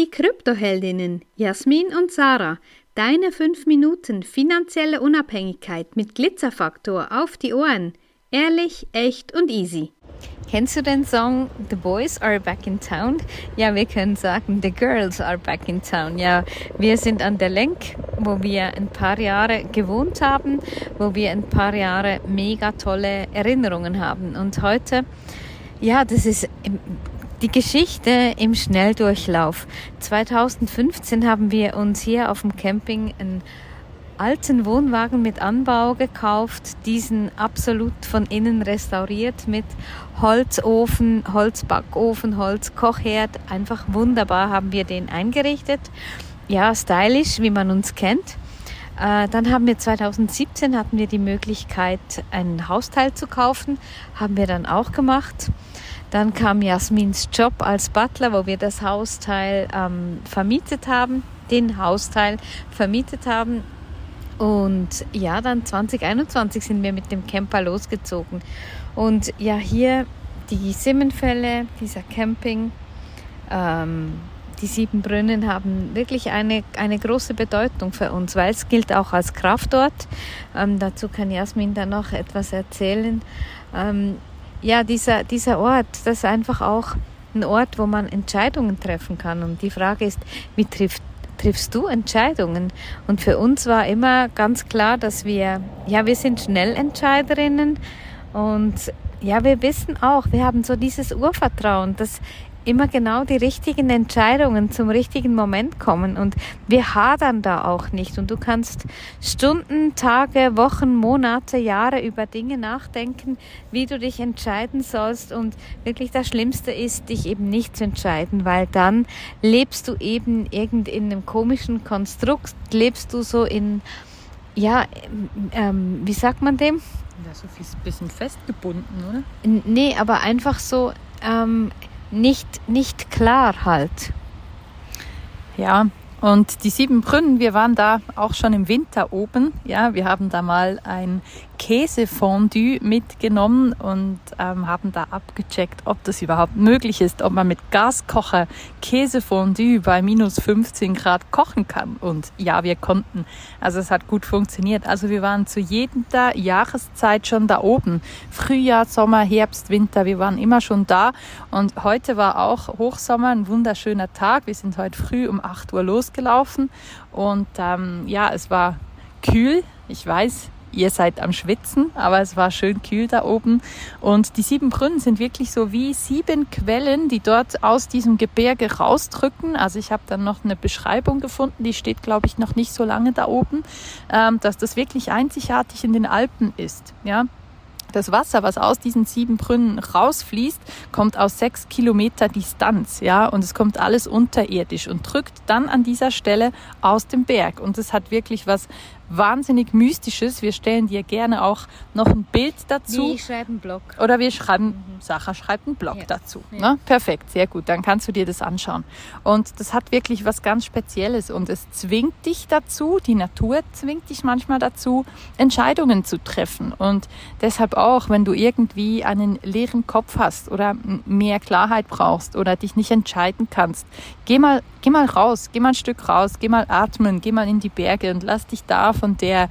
Die Kryptoheldinnen Jasmin und Sarah, deine 5 Minuten finanzielle Unabhängigkeit mit Glitzerfaktor auf die Ohren. Ehrlich, echt und easy. Kennst du den Song The Boys Are Back in Town? Ja, wir können sagen The Girls Are Back in Town. Ja, wir sind an der Lenk, wo wir ein paar Jahre gewohnt haben, wo wir ein paar Jahre mega tolle Erinnerungen haben. Und heute, ja, das ist die Geschichte im Schnelldurchlauf. 2015 haben wir uns hier auf dem Camping ein alten Wohnwagen mit Anbau gekauft, diesen absolut von innen restauriert mit Holzofen, Holzbackofen, Holzkochherd. Einfach wunderbar haben wir den eingerichtet. Ja, stylisch, wie man uns kennt. Äh, dann haben wir 2017 hatten wir die Möglichkeit, ein Hausteil zu kaufen. Haben wir dann auch gemacht. Dann kam Jasmins Job als Butler, wo wir das Hausteil ähm, vermietet haben, den Hausteil vermietet haben und ja, dann 2021 sind wir mit dem Camper losgezogen. Und ja, hier die Simmenfälle, dieser Camping, ähm, die sieben Brunnen haben wirklich eine, eine große Bedeutung für uns, weil es gilt auch als Kraftort. Ähm, dazu kann Jasmin dann noch etwas erzählen. Ähm, ja, dieser, dieser Ort, das ist einfach auch ein Ort, wo man Entscheidungen treffen kann. Und die Frage ist, wie trifft triffst du Entscheidungen? Und für uns war immer ganz klar, dass wir, ja, wir sind Schnellentscheiderinnen und ja, wir wissen auch, wir haben so dieses Urvertrauen, dass immer genau die richtigen Entscheidungen zum richtigen Moment kommen und wir hadern da auch nicht und du kannst Stunden, Tage, Wochen, Monate, Jahre über Dinge nachdenken, wie du dich entscheiden sollst und wirklich das Schlimmste ist, dich eben nicht zu entscheiden, weil dann lebst du eben irgend in einem komischen Konstrukt, lebst du so in, ja, ähm, wie sagt man dem? Ja, so ein bisschen festgebunden, oder? Nee, aber einfach so, ähm, nicht, nicht klar halt. Ja, und die sieben Brunnen, wir waren da auch schon im Winter oben. Ja, wir haben da mal ein Käsefondue mitgenommen und ähm, haben da abgecheckt, ob das überhaupt möglich ist, ob man mit Gaskocher Käsefondue bei minus 15 Grad kochen kann. Und ja, wir konnten. Also es hat gut funktioniert. Also wir waren zu jeder Jahreszeit schon da oben. Frühjahr, Sommer, Herbst, Winter, wir waren immer schon da. Und heute war auch Hochsommer, ein wunderschöner Tag. Wir sind heute früh um 8 Uhr losgelaufen und ähm, ja, es war kühl. Ich weiß, ihr seid am Schwitzen, aber es war schön kühl da oben. Und die sieben Brunnen sind wirklich so wie sieben Quellen, die dort aus diesem Gebirge rausdrücken. Also ich habe dann noch eine Beschreibung gefunden, die steht, glaube ich, noch nicht so lange da oben, ähm, dass das wirklich einzigartig in den Alpen ist. Ja, das Wasser, was aus diesen sieben Brunnen rausfließt, kommt aus sechs Kilometer Distanz, ja, und es kommt alles unterirdisch und drückt dann an dieser Stelle aus dem Berg. Und es hat wirklich was wahnsinnig Mystisches. Wir stellen dir gerne auch noch ein Bild dazu. Wir schreiben einen Blog. Oder wir schreiben, mhm. Sacha schreibt einen Blog ja. dazu. Ja. Ne? Perfekt, sehr gut. Dann kannst du dir das anschauen. Und das hat wirklich was ganz Spezielles und es zwingt dich dazu, die Natur zwingt dich manchmal dazu, Entscheidungen zu treffen. Und deshalb auch, wenn du irgendwie einen leeren Kopf hast oder mehr Klarheit brauchst oder dich nicht entscheiden kannst, geh mal, geh mal raus, geh mal ein Stück raus, geh mal atmen, geh mal in die Berge und lass dich da von der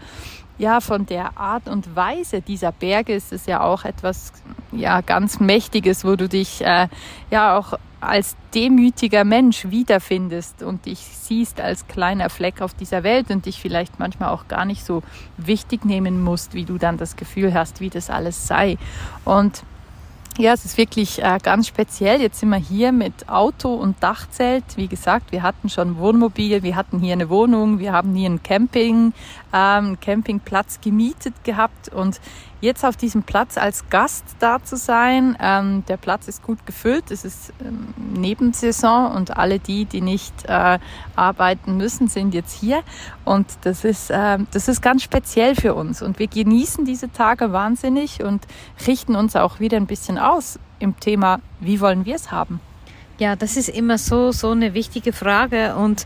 ja, von der Art und Weise dieser Berge ist es ja auch etwas ja ganz Mächtiges, wo du dich äh, ja auch als demütiger Mensch wiederfindest und dich siehst als kleiner Fleck auf dieser Welt und dich vielleicht manchmal auch gar nicht so wichtig nehmen musst, wie du dann das Gefühl hast, wie das alles sei. Und ja, es ist wirklich äh, ganz speziell. Jetzt sind wir hier mit Auto und Dachzelt. Wie gesagt, wir hatten schon Wohnmobil, wir hatten hier eine Wohnung, wir haben hier einen Camping, ähm, Campingplatz gemietet gehabt und jetzt auf diesem Platz als Gast da zu sein. Ähm, der Platz ist gut gefüllt, es ist ähm, Nebensaison und alle die, die nicht äh, arbeiten müssen, sind jetzt hier und das ist, äh, das ist ganz speziell für uns und wir genießen diese Tage wahnsinnig und richten uns auch wieder ein bisschen aus im Thema, wie wollen wir es haben? Ja, das ist immer so, so eine wichtige Frage und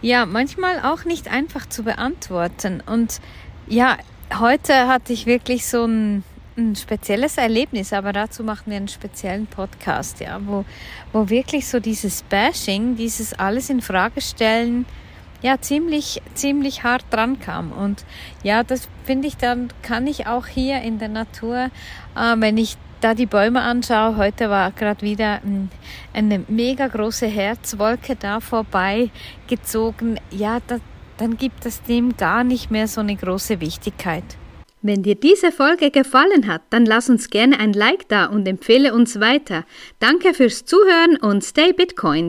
ja, manchmal auch nicht einfach zu beantworten und ja, heute hatte ich wirklich so ein, ein spezielles Erlebnis, aber dazu machen wir einen speziellen Podcast, ja, wo, wo wirklich so dieses Bashing, dieses alles in Frage stellen, ja, ziemlich, ziemlich hart dran kam. Und ja, das finde ich, dann kann ich auch hier in der Natur, äh, wenn ich da die Bäume anschaue, heute war gerade wieder eine mega große Herzwolke da vorbei gezogen. Ja, da, dann gibt es dem gar nicht mehr so eine große Wichtigkeit. Wenn dir diese Folge gefallen hat, dann lass uns gerne ein Like da und empfehle uns weiter. Danke fürs Zuhören und stay Bitcoin.